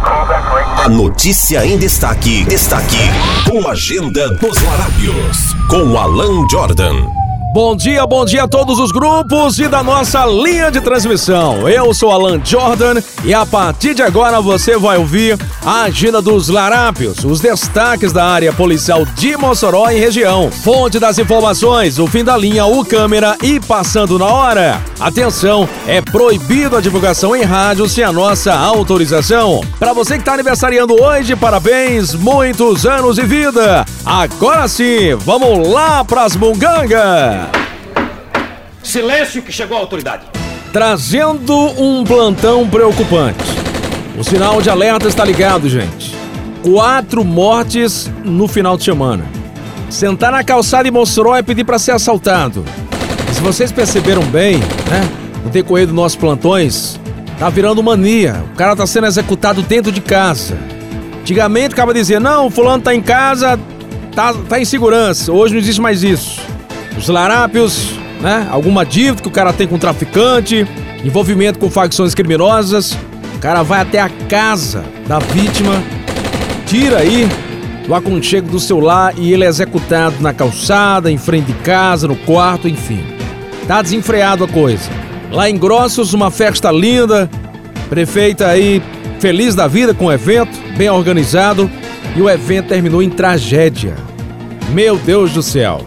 A notícia em destaque, destaque, com a agenda dos Larápios, com Alan Jordan. Bom dia, bom dia a todos os grupos e da nossa linha de transmissão. Eu sou Alan Jordan e a partir de agora você vai ouvir a agenda dos larápios, os destaques da área policial de Mossoró e região. Fonte das informações, o fim da linha, o câmera e passando na hora. Atenção, é proibido a divulgação em rádio sem a nossa autorização. Para você que está aniversariando hoje, parabéns, muitos anos de vida. Agora sim, vamos lá pras mungangas. Silêncio que chegou a autoridade. Trazendo um plantão preocupante. O sinal de alerta está ligado, gente. Quatro mortes no final de semana. Sentar na calçada em Mossoró é pedir para ser assaltado. E se vocês perceberam bem, né? No decorrer dos nossos plantões, tá virando mania. O cara tá sendo executado dentro de casa. Antigamente acaba dizia, não, fulano tá em casa, tá, tá em segurança. Hoje não existe mais isso. Os larápios né? Alguma dívida que o cara tem com traficante, envolvimento com facções criminosas. O cara vai até a casa da vítima, tira aí do aconchego do celular e ele é executado na calçada, em frente de casa, no quarto, enfim. Tá desenfreado a coisa. Lá em Grossos, uma festa linda, prefeita aí feliz da vida com o evento, bem organizado, e o evento terminou em tragédia. Meu Deus do céu.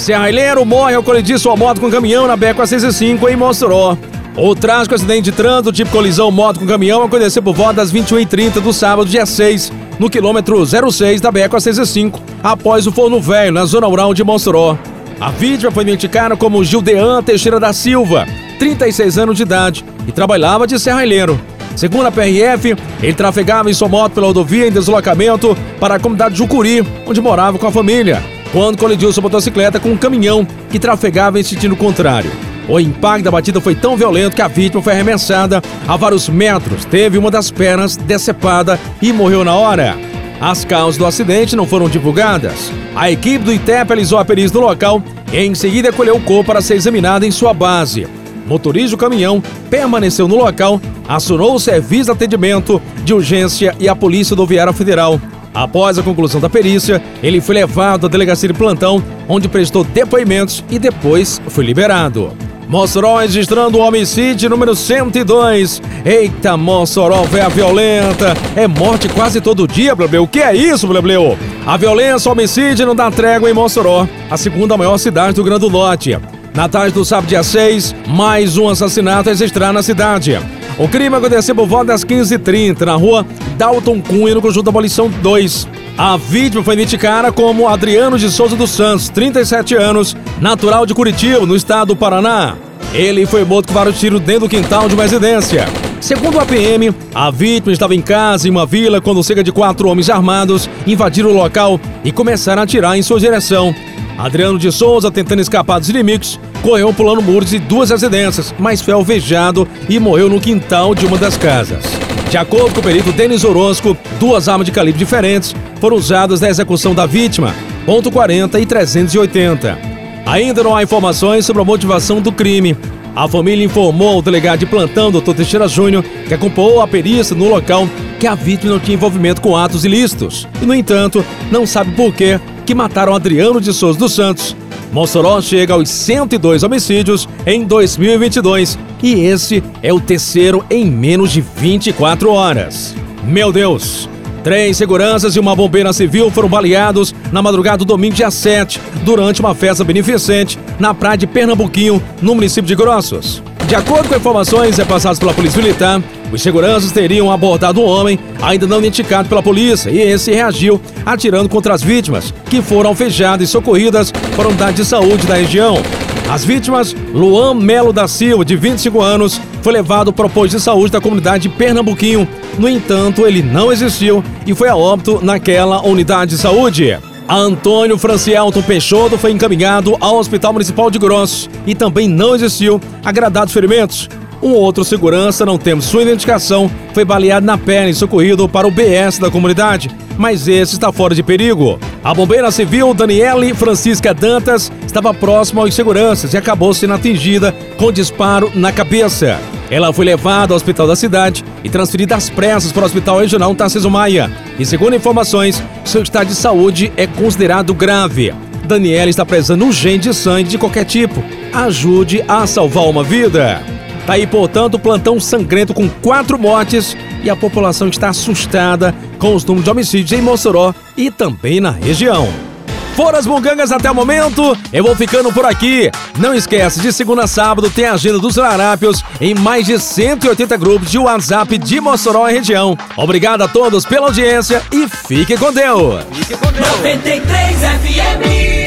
Serralheiro morre ao colidir sua moto com caminhão na BR-405 em Mossoró. O trágico acidente de trânsito tipo colisão moto com caminhão aconteceu por volta das 21h30 do sábado, dia 6, no quilômetro 06 da BR-405, após o forno velho, na zona rural de Mossoró. A vítima foi identificada como Gildean Teixeira da Silva, 36 anos de idade, e trabalhava de serralheiro. Segundo a PRF, ele trafegava em sua moto pela rodovia em deslocamento para a comunidade Jucuri, onde morava com a família quando colidiu sua motocicleta com um caminhão que trafegava em sentido contrário. O impacto da batida foi tão violento que a vítima foi arremessada a vários metros, teve uma das pernas decepada e morreu na hora. As causas do acidente não foram divulgadas. A equipe do ITEP realizou a perícia no local e em seguida colheu o corpo para ser examinado em sua base. O motorista do caminhão permaneceu no local, acionou o serviço de atendimento de urgência e a Polícia Rodoviária Federal. Após a conclusão da perícia, ele foi levado à delegacia de plantão, onde prestou depoimentos e depois foi liberado. Mossoró registrando o homicídio número 102. Eita, Mossoró, véia violenta. É morte quase todo dia, Blebleu. O que é isso, Blebleu? A violência, homicídio não dá trégua em Mossoró, a segunda maior cidade do Grande Norte. Na tarde do sábado, dia 6, mais um assassinato registrado na cidade. O crime aconteceu por volta das 15h30 na rua Dalton Cunha, no conjunto Abolição 2. A vítima foi identificada como Adriano de Souza dos Santos, 37 anos, natural de Curitiba, no estado do Paraná. Ele foi morto com vários tiros dentro do quintal de uma residência. Segundo a PM, a vítima estava em casa em uma vila quando cerca de quatro homens armados invadiram o local e começaram a atirar em sua direção. Adriano de Souza, tentando escapar dos inimigos, correu pulando muros de duas residências, mas foi alvejado e morreu no quintal de uma das casas. De acordo com o perito Denis Orozco, duas armas de calibre diferentes foram usadas na execução da vítima, ponto .40 e 380. Ainda não há informações sobre a motivação do crime. A família informou ao delegado de plantão, Dr. Teixeira Júnior, que acompanhou a perícia no local, que a vítima não tinha envolvimento com atos ilícitos. E, no entanto, não sabe por que que mataram Adriano de Souza dos Santos, Mossoró chega aos 102 homicídios em 2022 e esse é o terceiro em menos de 24 horas. Meu Deus! Três seguranças e uma bombeira civil foram baleados na madrugada do domingo, dia 7, durante uma festa beneficente na praia de Pernambuquinho, no município de Grossos. De acordo com informações repassadas pela Polícia Militar, os seguranças teriam abordado um homem ainda não identificado pela polícia e esse reagiu atirando contra as vítimas, que foram alvejadas e socorridas para a unidade de saúde da região. As vítimas, Luan Melo da Silva, de 25 anos, foi levado para o posto de saúde da comunidade de Pernambuquinho. No entanto, ele não existiu e foi a óbito naquela unidade de saúde. Antônio Francielton Peixoto foi encaminhado ao Hospital Municipal de Grosso e também não existiu agradados ferimentos. Um outro segurança, não temos sua identificação, foi baleado na perna e socorrido para o BS da comunidade, mas esse está fora de perigo. A bombeira civil Daniele Francisca Dantas estava próxima aos seguranças e acabou sendo atingida com disparo na cabeça. Ela foi levada ao hospital da cidade e transferida às pressas para o Hospital Regional Tarcísio Maia. E segundo informações, seu estado de saúde é considerado grave. Daniela está precisando urgente de sangue de qualquer tipo. Ajude a salvar uma vida. Tá aí, portanto, o plantão sangrento com quatro mortes e a população está assustada com os números de homicídios em Mossoró e também na região. Foram as bugangas até o momento, eu vou ficando por aqui. Não esquece, de segunda a sábado tem a agenda dos larápios em mais de 180 grupos de WhatsApp de Mossoró e região. Obrigado a todos pela audiência e fique com Deus. Fique com Deus. 93 FM